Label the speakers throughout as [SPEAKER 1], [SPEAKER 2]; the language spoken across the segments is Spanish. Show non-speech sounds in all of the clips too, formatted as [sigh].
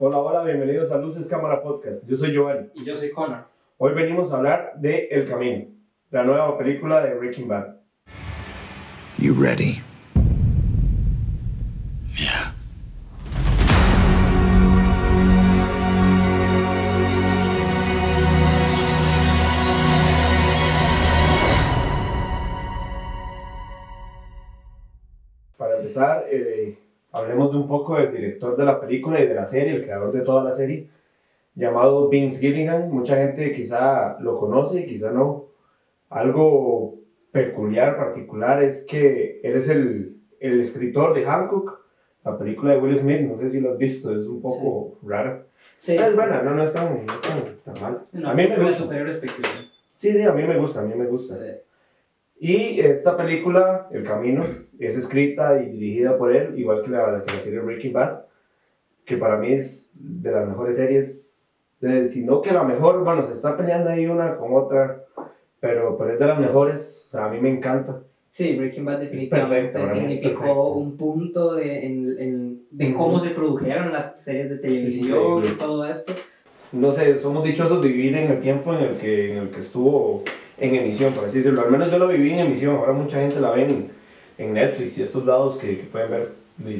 [SPEAKER 1] Hola, hola, bienvenidos a Luces Cámara Podcast. Yo soy Giovanni.
[SPEAKER 2] Y yo soy Connor.
[SPEAKER 1] Hoy venimos a hablar de El Camino, la nueva película de Breaking Bad.
[SPEAKER 3] You ready?
[SPEAKER 1] Hablemos de un poco del director de la película y de la serie, el creador de toda la serie, llamado Vince Gilligan. Mucha gente quizá lo conoce, quizá no. Algo peculiar, particular, es que él es el, el escritor de Hancock, la película de Will Smith. No sé si lo has visto, es un poco rara.
[SPEAKER 2] Sí,
[SPEAKER 1] es
[SPEAKER 2] sí.
[SPEAKER 1] buena, no, no es tan, no es tan, tan mal.
[SPEAKER 2] Una
[SPEAKER 1] a mí me gusta. Sí, sí, a mí me gusta, a mí me gusta.
[SPEAKER 2] Sí.
[SPEAKER 1] Y esta película, El Camino, es escrita y dirigida por él, igual que la, que la serie Breaking Bad, que para mí es de las mejores series, de, si no que la mejor, bueno, se está peleando ahí una con otra, pero, pero es de las mejores, a mí me encanta.
[SPEAKER 2] Sí, Breaking Bad definitivamente significó un punto de, en, en- de cómo se produjeron las series de televisión y todo esto.
[SPEAKER 1] No sé, somos dichosos de vivir en el tiempo en el que, en el que estuvo en emisión, por así decirlo. Al menos yo lo viví en emisión, ahora mucha gente la ve en, en Netflix y estos lados que, que pueden ver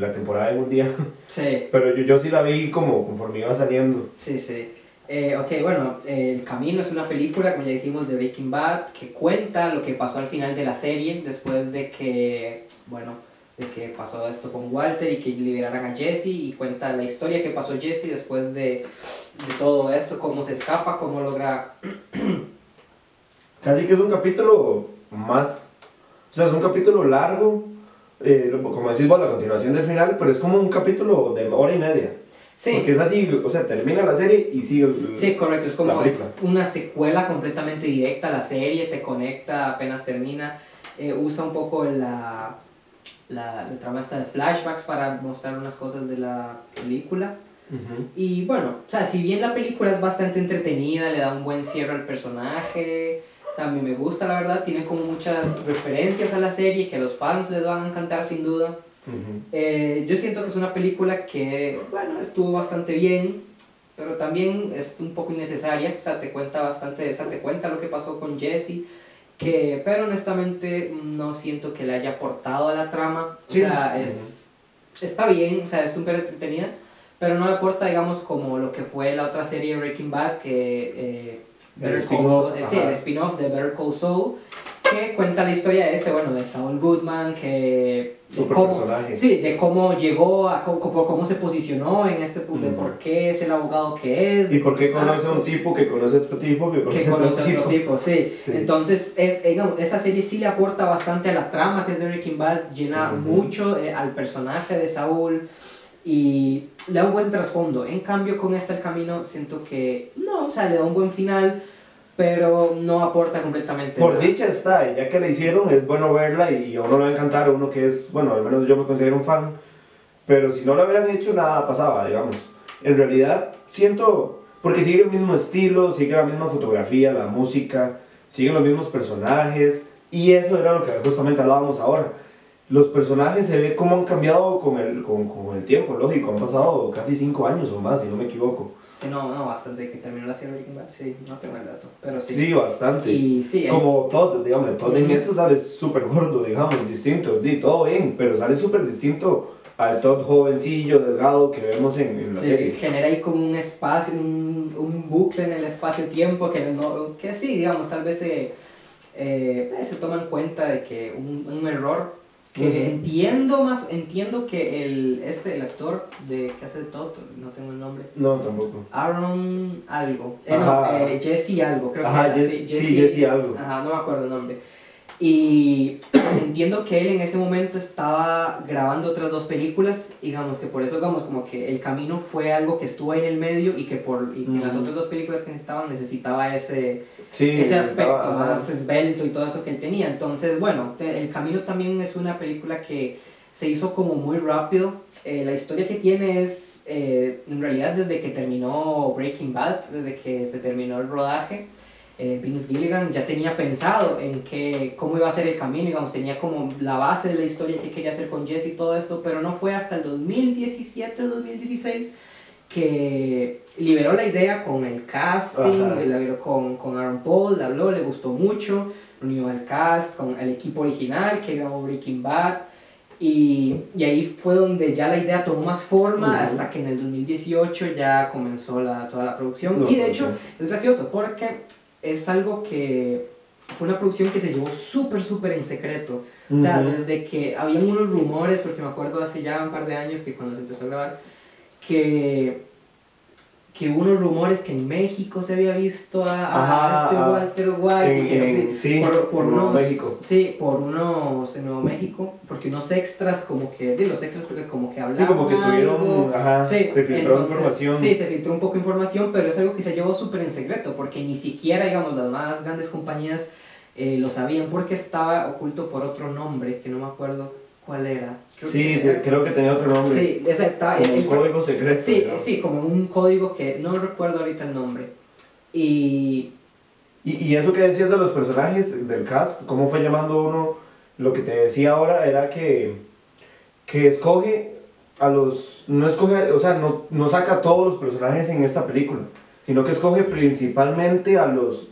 [SPEAKER 1] la temporada en un día. [laughs]
[SPEAKER 2] Sí,
[SPEAKER 1] Pero yo, yo sí la vi como conforme iba saliendo.
[SPEAKER 2] sí, sí. Eh, ok, bueno, eh, El Camino es una película, como ya dijimos, de Breaking Bad, que cuenta lo que pasó al final de la serie, después de que, bueno, de que pasó esto con Walter y que liberaran a Jesse, y cuenta la historia que pasó Jesse después de, de todo esto, cómo se escapa, cómo logra [clears throat]
[SPEAKER 1] Casi que es un capítulo más. O sea, es un capítulo largo. eh, como decís vos, la continuación del final, pero es como un capítulo de hora y media.
[SPEAKER 2] Sí,
[SPEAKER 1] Porque es así, o sea, termina la serie y sigue.
[SPEAKER 2] sí, correcto, es como es una secuela completamente directa a la serie, te conecta apenas termina, eh, usa un poco la, la, la trama esta de flashbacks para mostrar unas cosas de la película.
[SPEAKER 1] Ujú.
[SPEAKER 2] Y bueno, o sea, si bien la película es bastante entretenida, le da un buen cierre al personaje, mí me gusta la verdad, tiene como muchas referencias a la serie que a los fans les van a encantar sin duda. Eh, yo siento que es una película que, bueno, estuvo bastante bien, pero también es un poco innecesaria, o sea, te cuenta bastante, o sea, te cuenta lo que pasó con Jesse, que, pero honestamente no siento que le haya aportado a la trama, o sea, es, está bien, o sea, es súper entretenida, pero no le aporta, digamos, como lo que fue la otra serie Breaking Bad, que... eh,
[SPEAKER 1] El
[SPEAKER 2] Better Call
[SPEAKER 1] spin-off,
[SPEAKER 2] Saul- sí, el spin-off de Better Call Saul, que cuenta la historia de este, bueno, de Saul Goodman, que... de cómo-. Sí, de cómo llegó, a cómo, cómo- se posicionó en este punto, de por qué es el abogado que es.
[SPEAKER 1] ¿Y por qué conoce a un tipo que conoce a otro tipo que conoce
[SPEAKER 2] que conoce a
[SPEAKER 1] tipo?
[SPEAKER 2] otro tipo, sí.
[SPEAKER 1] Sí.
[SPEAKER 2] Entonces, es, eh, digamos, esa serie sí le aporta bastante a la trama que es de Breaking Bad, llena mucho eh, al personaje de Saúl y le da un buen trasfondo. En cambio, con este El Camino siento que no, o sea, le da un buen final, pero no aporta completamente.
[SPEAKER 1] Por
[SPEAKER 2] nada.
[SPEAKER 1] dicha está, ya que la hicieron, es bueno verla y a uno le va a encantar, a uno que es, bueno, al menos yo me considero un fan, pero si no la hubieran hecho, nada pasaba, digamos. En realidad, siento, porque sigue el mismo estilo, sigue la misma fotografía, la música, siguen los mismos personajes, y eso era lo que justamente hablábamos ahora. Los personajes se ve cómo han cambiado con el, con, con el tiempo, lógico, han pasado casi cinco años o más, si no me equivoco.
[SPEAKER 2] Sí, no, no, bastante que terminó la serie Breaking Bad, sí, no tengo el dato, pero sí.
[SPEAKER 1] Sí, bastante.
[SPEAKER 2] Y sí,
[SPEAKER 1] Como Todd, digamos, Todd en eso sale súper gordo, digamos, distinto, di, todo bien, pero sale súper distinto al Todd jovencillo, delgado que vemos en, en la
[SPEAKER 2] Sí,
[SPEAKER 1] serie.
[SPEAKER 2] genera ahí como un espacio, un, un bucle en el espacio-tiempo que, no, que sí, digamos, tal vez se, eh, se toma en cuenta de que un, un error que
[SPEAKER 1] Ujú.
[SPEAKER 2] entiendo más, entiendo que el, este, el actor de, que hace de Todd, no tengo el nombre,
[SPEAKER 1] No, tampoco.
[SPEAKER 2] Aaron algo, eh, no, eh, Jesse algo, creo
[SPEAKER 1] Ajá,
[SPEAKER 2] que era,
[SPEAKER 1] Jesse- sí, Jesse algo.
[SPEAKER 2] Ajá, no me acuerdo el nombre. Y [clears throat] entiendo que él en ese momento estaba grabando otras dos películas, digamos que por eso, digamos, como que el camino fue algo que estuvo ahí en el medio y que, por, y que las
[SPEAKER 1] Ujú.
[SPEAKER 2] otras dos películas que necesitaban necesitaba ese,
[SPEAKER 1] Sí,
[SPEAKER 2] ese aspecto
[SPEAKER 1] estaba-
[SPEAKER 2] más esbelto y todo eso que él tenía. Entonces, bueno, El Camino también es una película que se hizo como muy rápido. Eh, la historia que tiene es, eh, en realidad, desde que terminó Breaking Bad, desde que se terminó el rodaje, eh, Vince Gilligan ya tenía pensado en que, cómo iba a ser el camino, digamos, tenía como la base de la historia que quería hacer con Jesse y todo esto, pero no fue hasta el 2017, 2016 que liberó la idea con el casting, la liberó con, con Aaron Paul, la habló, le gustó mucho, unió al cast con el equipo original que grabó Breaking Bad. Y, y ahí fue donde ya la idea tomó más forma
[SPEAKER 1] Ujú.
[SPEAKER 2] hasta que en el 2018 ya comenzó la, toda la producción.
[SPEAKER 1] No,
[SPEAKER 2] y de hecho
[SPEAKER 1] sí.
[SPEAKER 2] es gracioso porque es algo que fue una producción que se llevó súper, súper en secreto. O sea, desde que habían unos rumores, porque me acuerdo hace ya un par de años que cuando se empezó a grabar, que, que unos rumores que en México se había visto a, a
[SPEAKER 1] Ajá,
[SPEAKER 2] este Walter White.
[SPEAKER 1] en-
[SPEAKER 2] que,
[SPEAKER 1] en- sí,
[SPEAKER 2] por, por
[SPEAKER 1] Nuevo
[SPEAKER 2] unos,
[SPEAKER 1] México.
[SPEAKER 2] Sí, por unos en Nuevo México, porque unos extras como que, de los extras como que hablaban
[SPEAKER 1] Sí, como que tuvieron, ajá,
[SPEAKER 2] Sí,
[SPEAKER 1] se filtró
[SPEAKER 2] entonces,
[SPEAKER 1] información.
[SPEAKER 2] Sí, se filtró un poco de información, pero es algo que se llevó súper en secreto, porque ni siquiera, digamos, las más grandes compañías eh, lo sabían, porque estaba oculto por otro nombre, que no me acuerdo cuál era. Creo
[SPEAKER 1] Sí,
[SPEAKER 2] que
[SPEAKER 1] creo que tenía otro nombre.
[SPEAKER 2] Sí, esa está.
[SPEAKER 1] como
[SPEAKER 2] el-
[SPEAKER 1] un código secreto.
[SPEAKER 2] Sí,
[SPEAKER 1] digamos.
[SPEAKER 2] sí, como un código que no recuerdo ahorita el nombre. Y
[SPEAKER 1] Y, y eso que decías de los personajes del cast, cómo fue llamando uno, lo que te decía ahora era que, que escoge a los, no escoge, o sea, no, no saca a todos los personajes en esta película, sino que escoge principalmente a los,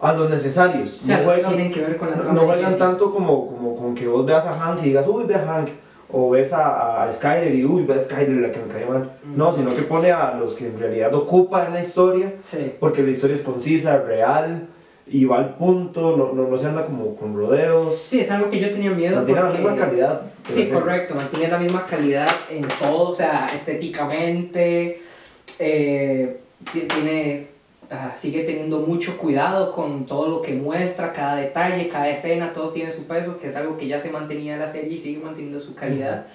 [SPEAKER 1] a los necesarios.
[SPEAKER 2] o sea,
[SPEAKER 1] no juegan,
[SPEAKER 2] tienen que ver con la
[SPEAKER 1] no,
[SPEAKER 2] trama
[SPEAKER 1] no
[SPEAKER 2] de
[SPEAKER 1] juegan
[SPEAKER 2] Jesse.
[SPEAKER 1] tanto como, como con que vos veas a Hank y digas, uy, ve a Hank, o ves a, a Skyler y, uy, ve a Skyler, la que me cae mal. No, sino que pone a los que en realidad ocupan la historia
[SPEAKER 2] Sí.
[SPEAKER 1] porque la historia es concisa, real, y va al punto, no, no, no se anda como con rodeos,
[SPEAKER 2] Sí, es algo que yo tenía miedo.
[SPEAKER 1] mantiene la misma calidad.
[SPEAKER 2] Sí, correcto, mantiene la misma calidad en todo, o sea, estéticamente, eh, ti- tiene, ah, sigue teniendo mucho cuidado con todo lo que muestra, cada detalle, cada escena, todo tiene su peso, que es algo que ya se mantenía en la serie y sigue manteniendo su calidad.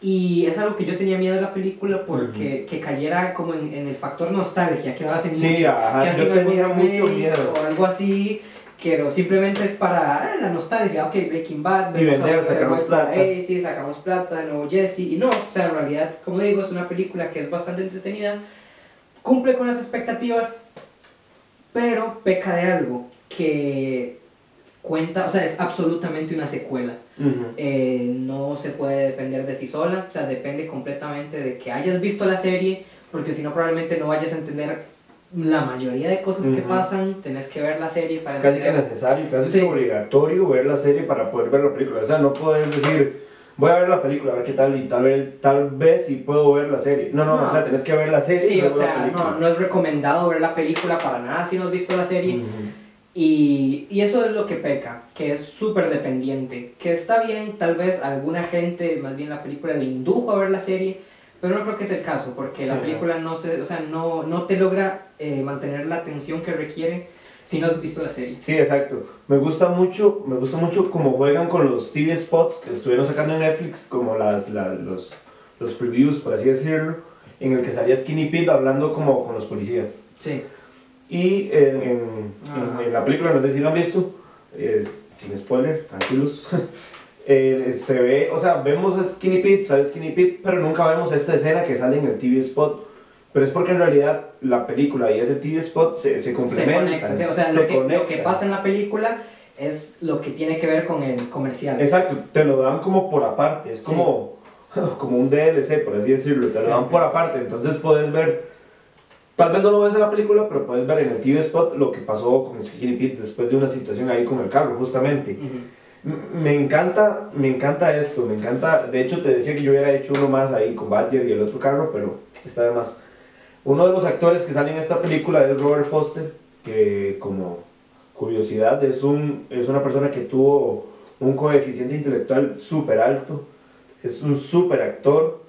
[SPEAKER 2] Y es algo que yo tenía miedo de la película porque que cayera como en, en el factor nostalgia, que ahora hacen
[SPEAKER 1] Sí,
[SPEAKER 2] mucho,
[SPEAKER 1] ajá,
[SPEAKER 2] que
[SPEAKER 1] yo tenía mucho miedo.
[SPEAKER 2] O algo así, pero simplemente es para ah, la nostalgia, ok, Breaking Bad,
[SPEAKER 1] Y vender, sacamos plata.
[SPEAKER 2] ahí, sí, sacamos plata, de nuevo Jesse, y no, o sea, en realidad, como digo, es una película que es bastante entretenida, cumple con las expectativas, pero peca de algo, que cuenta, o sea, es absolutamente una secuela.
[SPEAKER 1] Ujú.
[SPEAKER 2] Eh, no se puede depender de sí sola, o sea, depende completamente de que hayas visto la serie, porque si no probablemente no vayas a entender la mayoría de cosas que
[SPEAKER 1] Ujú.
[SPEAKER 2] pasan, tenés que ver la serie para
[SPEAKER 1] Es casi que necesario, casi
[SPEAKER 2] Sí.
[SPEAKER 1] que obligatorio ver la serie para poder ver la película. O sea, no puedes decir, voy a ver la película, a ver qué tal, y tal vez, tal vez si puedo ver la serie. No, no,
[SPEAKER 2] No.
[SPEAKER 1] o sea, tenés que ver la serie y
[SPEAKER 2] Sí, o
[SPEAKER 1] luego la
[SPEAKER 2] sea, no, no es recomendado ver la película para nada si no has visto la serie.
[SPEAKER 1] Ujú.
[SPEAKER 2] Y, y eso es lo que peca, que es súper dependiente. Que está bien, tal vez alguna gente, más bien la película, le indujo a ver la serie, pero no creo que es el caso, porque la
[SPEAKER 1] Sí.
[SPEAKER 2] película no, se, o sea, no, no te logra eh, mantener la atención que requiere si no has visto la serie.
[SPEAKER 1] Sí, exacto. Me gusta mucho, me gusta mucho cómo juegan con los TV spots que estuvieron sacando en Netflix, como las, la- los, los previews, por así decirlo, en el que salía Skinny Pete hablando como con los policías.
[SPEAKER 2] Sí.
[SPEAKER 1] Y en, en, en- en la película, no sé si lo han visto, eh, sin spoiler, tranquilos, [laughs] eh, se ve, o sea, vemos a Skinny Pete, sale Skinny Pete, pero nunca vemos esta escena que sale en el TV spot. Pero es porque en realidad la película y ese TV spot se, se
[SPEAKER 2] Se
[SPEAKER 1] complementan.
[SPEAKER 2] conectan. sí, O sea,
[SPEAKER 1] se
[SPEAKER 2] lo que, lo que pasa en la película es lo que tiene que ver con el comercial.
[SPEAKER 1] Exacto, te lo dan como por aparte, es
[SPEAKER 2] Sí.
[SPEAKER 1] como, [laughs] como un DLC, por así decirlo, te lo dan por aparte, entonces puedes ver, tal vez no lo ves en la película, pero puedes ver en el TV Spot lo que pasó con Skinny Pete después de una situación ahí con el carro, justamente.
[SPEAKER 2] Ujú.
[SPEAKER 1] M- Me encanta, me encanta esto, me encanta, de hecho te decía que yo hubiera hecho uno más ahí con Badger y el otro carro, pero está de más. Uno de los actores que sale en esta película es Robert Foster, que como curiosidad es, un, es una persona que tuvo un coeficiente intelectual súper alto, es un súper actor,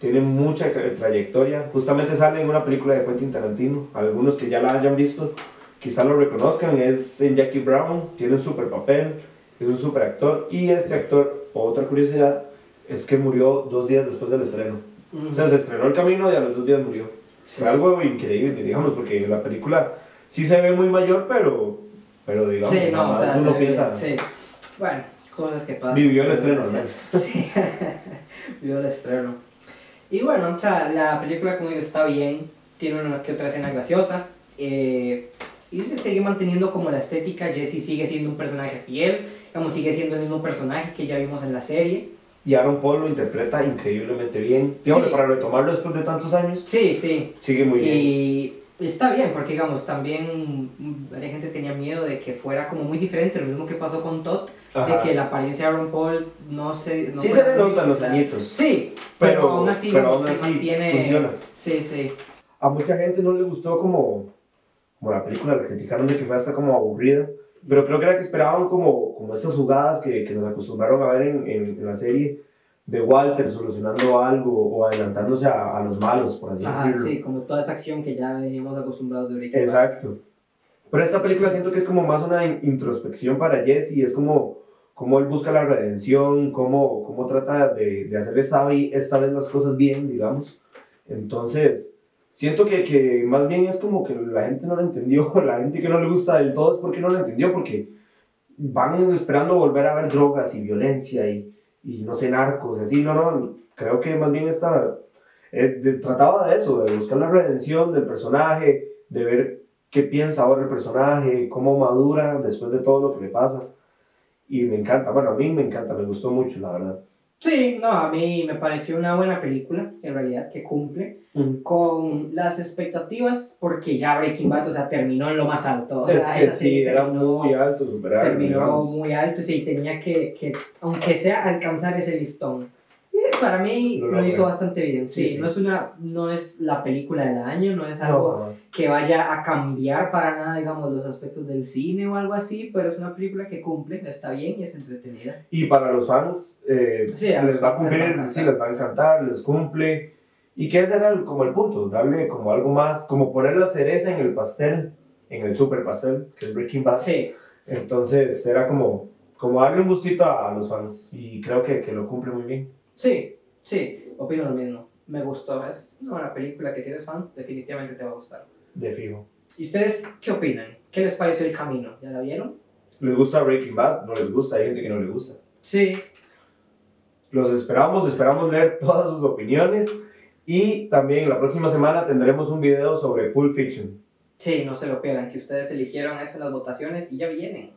[SPEAKER 1] tiene mucha trayectoria, justamente sale en una película de Quentin Tarantino, algunos que ya la hayan visto quizá lo reconozcan, es en Jackie Brown, tiene un súper papel, es un súper actor, y este actor, otra curiosidad, es que murió dos días después del estreno. O sea, se estrenó el camino y a los dos días murió. Fue algo increíble, digamos, porque la película sí se ve muy mayor, pero, pero digamos,
[SPEAKER 2] Sí, no, o sea,
[SPEAKER 1] uno
[SPEAKER 2] se
[SPEAKER 1] piensa,
[SPEAKER 2] sí. Bueno, cosas que pasan.
[SPEAKER 1] vivió el estreno, ¿no? [laughs]
[SPEAKER 2] Sí, vivió el estreno. Y bueno, o sea, la película, como digo, está bien, tiene una que otra escena graciosa, eh, y se sigue manteniendo como la estética, Jesse sigue siendo un personaje fiel, como sigue siendo el mismo personaje que ya vimos en la serie,
[SPEAKER 1] Y Aaron Paul lo interpreta increíblemente bien. Digamos,
[SPEAKER 2] Sí.
[SPEAKER 1] para retomarlo después de tantos años,
[SPEAKER 2] Sí, sí.
[SPEAKER 1] sigue muy bien.
[SPEAKER 2] Y está bien, porque digamos, también varias gente tenía miedo de que fuera como muy diferente, lo mismo que pasó con Todd,
[SPEAKER 1] Ajá.
[SPEAKER 2] de que la apariencia de Aaron Paul no se... No
[SPEAKER 1] sí se le notan los añitos.
[SPEAKER 2] Sí, pero,
[SPEAKER 1] Pero-
[SPEAKER 2] aún así,
[SPEAKER 1] pero aún así
[SPEAKER 2] mantiene...
[SPEAKER 1] funciona.
[SPEAKER 2] Sí, sí.
[SPEAKER 1] A mucha gente no le gustó como, como la película, la criticaron de que fue hasta como aburrida. Pero creo que era que esperaban como, como estas jugadas que, que nos acostumbraron a ver en, en, en la serie de Walter solucionando algo o adelantándose a, a los malos, por así
[SPEAKER 2] Ajá,
[SPEAKER 1] decirlo.
[SPEAKER 2] sí, como toda esa acción que ya veníamos acostumbrados de Breaking.
[SPEAKER 1] Exacto. Pero esta película siento que es como más una in- introspección para Jesse, es como, como él busca la redención, cómo, cómo trata de, de hacer esta, esta vez las cosas bien, digamos. Entonces, siento que, que más bien es como que la gente no lo entendió, [laughs] la gente que no le gusta del todo es porque no lo entendió, porque van esperando volver a ver drogas y violencia y, y no sé, narcos, así, no, no, creo que más bien esta, eh, de- trataba de eso, de buscar la redención del personaje, de ver qué piensa ahora el personaje, cómo madura después de todo lo que le pasa. Y me encanta, bueno, a mí me encanta, me gustó mucho, la verdad.
[SPEAKER 2] Sí, no, a mí me pareció una buena película, en realidad, que cumple con las expectativas, porque ya Breaking Bad, o sea, terminó en lo más alto. O sea,
[SPEAKER 1] es que sí,
[SPEAKER 2] serie
[SPEAKER 1] era
[SPEAKER 2] terminó-
[SPEAKER 1] muy alto, superar.
[SPEAKER 2] terminó muy alto, sí, tenía que, que, aunque sea, alcanzar ese listón. Para mí
[SPEAKER 1] Lo
[SPEAKER 2] lo, hizo bastante bien, sí,
[SPEAKER 1] Sí, sí.
[SPEAKER 2] no es una, no es la película del año, no es algo que vaya a cambiar para nada, digamos, los aspectos del cine o algo así, pero es una película que cumple, está bien y es entretenida.
[SPEAKER 1] Y para los fans, eh,
[SPEAKER 2] Sí,
[SPEAKER 1] les
[SPEAKER 2] los
[SPEAKER 1] va a
[SPEAKER 2] fans les va a
[SPEAKER 1] cumplir,
[SPEAKER 2] encantar.
[SPEAKER 1] sí, les va a encantar, les cumple. Y que ese era el- como el punto, darle como algo más, como poner la cereza en el pastel, en el super pastel, que es Breaking Bad.
[SPEAKER 2] Sí,
[SPEAKER 1] Entonces era como, como darle un gustito a, a los fans. Y creo que, que lo cumple muy bien.
[SPEAKER 2] Sí, sí, opino lo mismo. Me gustó, es una buena película que si eres fan, definitivamente te va a gustar.
[SPEAKER 1] De fijo.
[SPEAKER 2] ¿Y ustedes qué opinan? ¿Qué les pareció el camino? ¿Ya la vieron?
[SPEAKER 1] ¿Les gusta Breaking Bad? No les gusta, hay gente que no le gusta.
[SPEAKER 2] Sí,
[SPEAKER 1] Los esperamos, esperamos leer [laughs] todas sus opiniones. Y también la próxima semana tendremos un video sobre Pulp Fiction.
[SPEAKER 2] sí, no se lo pierdan, que ustedes eligieron eso en las votaciones y ya vienen.